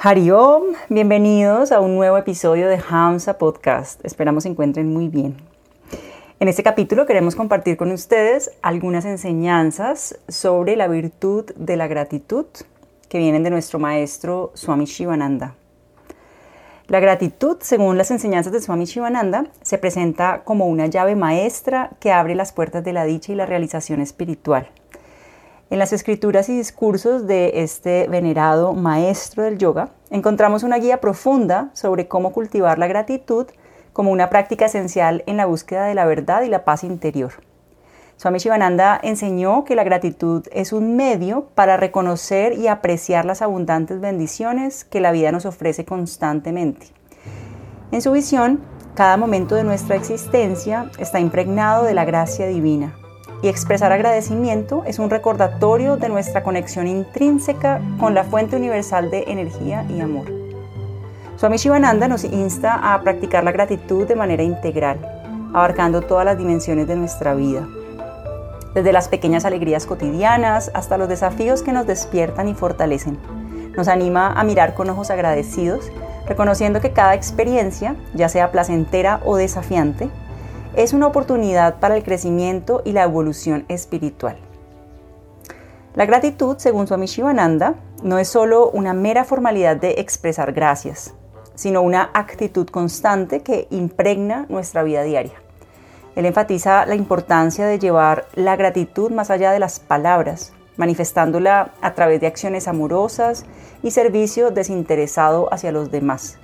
Hariom, bienvenidos a un nuevo episodio de Hamsa Podcast. Esperamos se encuentren muy bien. En este capítulo queremos compartir con ustedes algunas enseñanzas sobre la virtud de la gratitud que vienen de nuestro maestro Swami Shivananda. La gratitud, según las enseñanzas de Swami Shivananda, se presenta como una llave maestra que abre las puertas de la dicha y la realización espiritual. En las escrituras y discursos de este venerado maestro del yoga, encontramos una guía profunda sobre cómo cultivar la gratitud como una práctica esencial en la búsqueda de la verdad y la paz interior. Swami Shivananda enseñó que la gratitud es un medio para reconocer y apreciar las abundantes bendiciones que la vida nos ofrece constantemente. En su visión, cada momento de nuestra existencia está impregnado de la gracia divina y expresar agradecimiento es un recordatorio de nuestra conexión intrínseca con la fuente universal de energía y amor. Swami Shivananda nos insta a practicar la gratitud de manera integral, abarcando todas las dimensiones de nuestra vida, desde las pequeñas alegrías cotidianas hasta los desafíos que nos despiertan y fortalecen. Nos anima a mirar con ojos agradecidos, reconociendo que cada experiencia, ya sea placentera o desafiante, es una oportunidad para el crecimiento y la evolución espiritual. La gratitud, según Swami Shivananda, no es solo una mera formalidad de expresar gracias, sino una actitud constante que impregna nuestra vida diaria. Él enfatiza la importancia de llevar la gratitud más allá de las palabras, manifestándola a través de acciones amorosas y servicio desinteresado hacia los demás.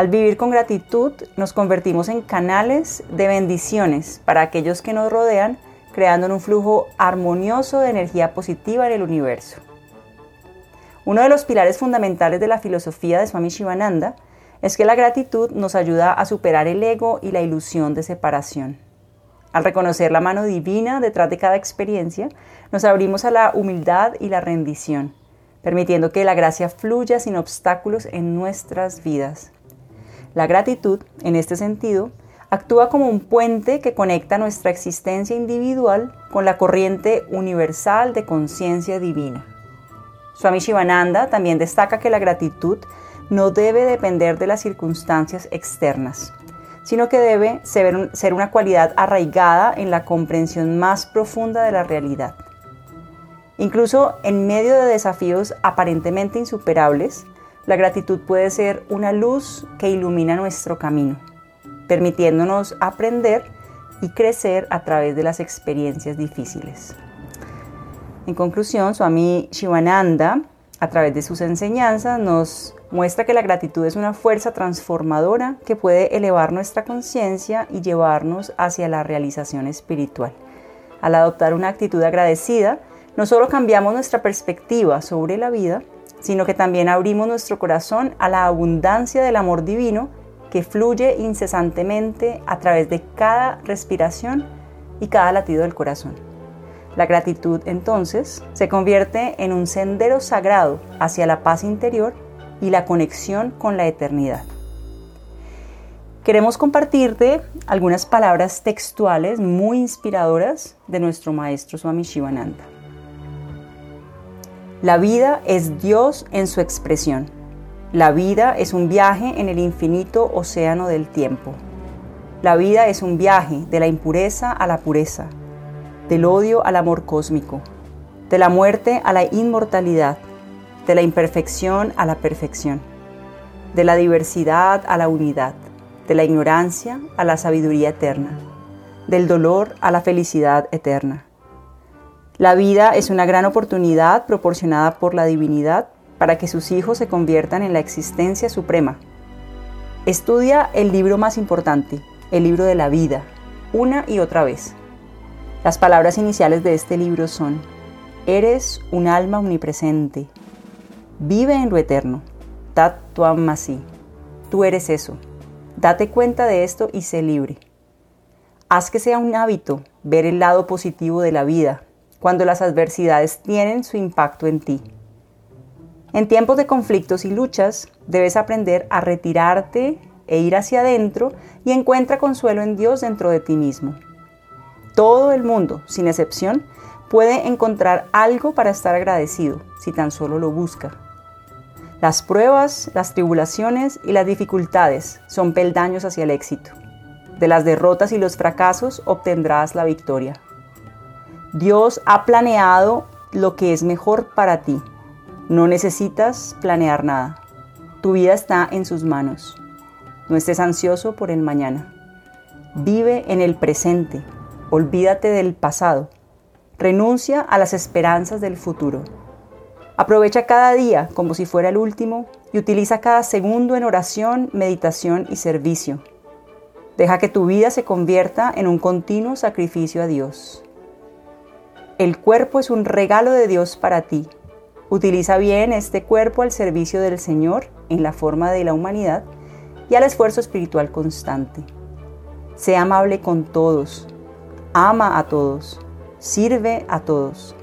Al vivir con gratitud nos convertimos en canales de bendiciones para aquellos que nos rodean, creando un flujo armonioso de energía positiva en el universo. Uno de los pilares fundamentales de la filosofía de Swami Shivananda es que la gratitud nos ayuda a superar el ego y la ilusión de separación. Al reconocer la mano divina detrás de cada experiencia, nos abrimos a la humildad y la rendición, permitiendo que la gracia fluya sin obstáculos en nuestras vidas. La gratitud, en este sentido, actúa como un puente que conecta nuestra existencia individual con la corriente universal de conciencia divina. Swami Shivananda también destaca que la gratitud no debe depender de las circunstancias externas, sino que debe ser una cualidad arraigada en la comprensión más profunda de la realidad. Incluso en medio de desafíos aparentemente insuperables, la gratitud puede ser una luz que ilumina nuestro camino, permitiéndonos aprender y crecer a través de las experiencias difíciles. En conclusión, Swami Shivananda, a través de sus enseñanzas, nos muestra que la gratitud es una fuerza transformadora que puede elevar nuestra conciencia y llevarnos hacia la realización espiritual. Al adoptar una actitud agradecida, no solo cambiamos nuestra perspectiva sobre la vida, sino que también abrimos nuestro corazón a la abundancia del amor divino que fluye incesantemente a través de cada respiración y cada latido del corazón. La gratitud entonces se convierte en un sendero sagrado hacia la paz interior y la conexión con la eternidad. Queremos compartirte algunas palabras textuales muy inspiradoras de nuestro maestro Swami Shivananda. La vida es Dios en su expresión. La vida es un viaje en el infinito océano del tiempo. La vida es un viaje de la impureza a la pureza, del odio al amor cósmico, de la muerte a la inmortalidad, de la imperfección a la perfección, de la diversidad a la unidad, de la ignorancia a la sabiduría eterna, del dolor a la felicidad eterna la vida es una gran oportunidad proporcionada por la divinidad para que sus hijos se conviertan en la existencia suprema. Estudia el libro más importante, el libro de la vida, una y otra vez. Las palabras iniciales de este libro son, Eres un alma omnipresente, vive en lo eterno, Tat Masi, tú eres eso, Date cuenta de esto y sé libre. Haz que sea un hábito ver el lado positivo de la vida cuando las adversidades tienen su impacto en ti. En tiempos de conflictos y luchas, debes aprender a retirarte e ir hacia adentro y encuentra consuelo en Dios dentro de ti mismo. Todo el mundo, sin excepción, puede encontrar algo para estar agradecido si tan solo lo busca. Las pruebas, las tribulaciones y las dificultades son peldaños hacia el éxito. De las derrotas y los fracasos obtendrás la victoria. Dios ha planeado lo que es mejor para ti. No necesitas planear nada. Tu vida está en sus manos. No estés ansioso por el mañana. Vive en el presente. Olvídate del pasado. Renuncia a las esperanzas del futuro. Aprovecha cada día como si fuera el último y utiliza cada segundo en oración, meditación y servicio. Deja que tu vida se convierta en un continuo sacrificio a Dios. El cuerpo es un regalo de Dios para ti. Utiliza bien este cuerpo al servicio del Señor en la forma de la humanidad y al esfuerzo espiritual constante. Sé amable con todos, ama a todos, sirve a todos.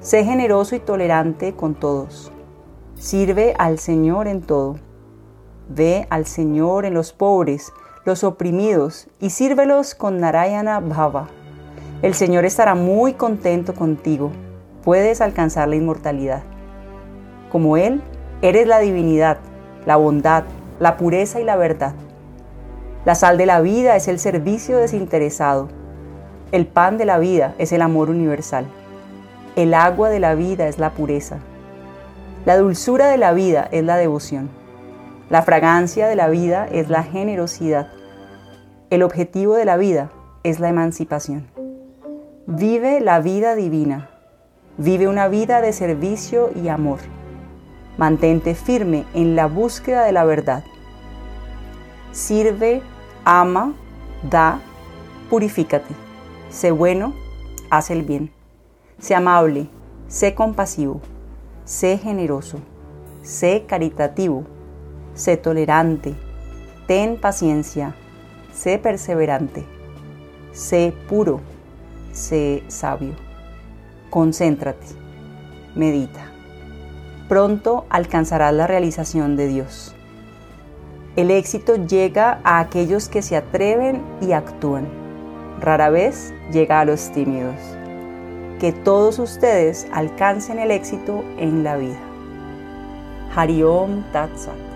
Sé generoso y tolerante con todos. Sirve al Señor en todo. Ve al Señor en los pobres, los oprimidos, y sírvelos con Narayana Bhava el Señor estará muy contento contigo. Puedes alcanzar la inmortalidad. Como Él, eres la divinidad, la bondad, la pureza y la verdad. La sal de la vida es el servicio desinteresado. El pan de la vida es el amor universal. El agua de la vida es la pureza. La dulzura de la vida es la devoción. La fragancia de la vida es la generosidad. El objetivo de la vida es la emancipación. Vive la vida divina. Vive una vida de servicio y amor. Mantente firme en la búsqueda de la verdad. Sirve, ama, da, purifícate. Sé bueno, haz el bien. Sé amable, sé compasivo, sé generoso, sé caritativo, sé tolerante, ten paciencia, sé perseverante, sé puro sé sabio. Concéntrate, medita. Pronto alcanzarás la realización de Dios. El éxito llega a aquellos que se atreven y actúan. Rara vez llega a los tímidos. Que todos ustedes alcancen el éxito en la vida. Hariom Tatsat.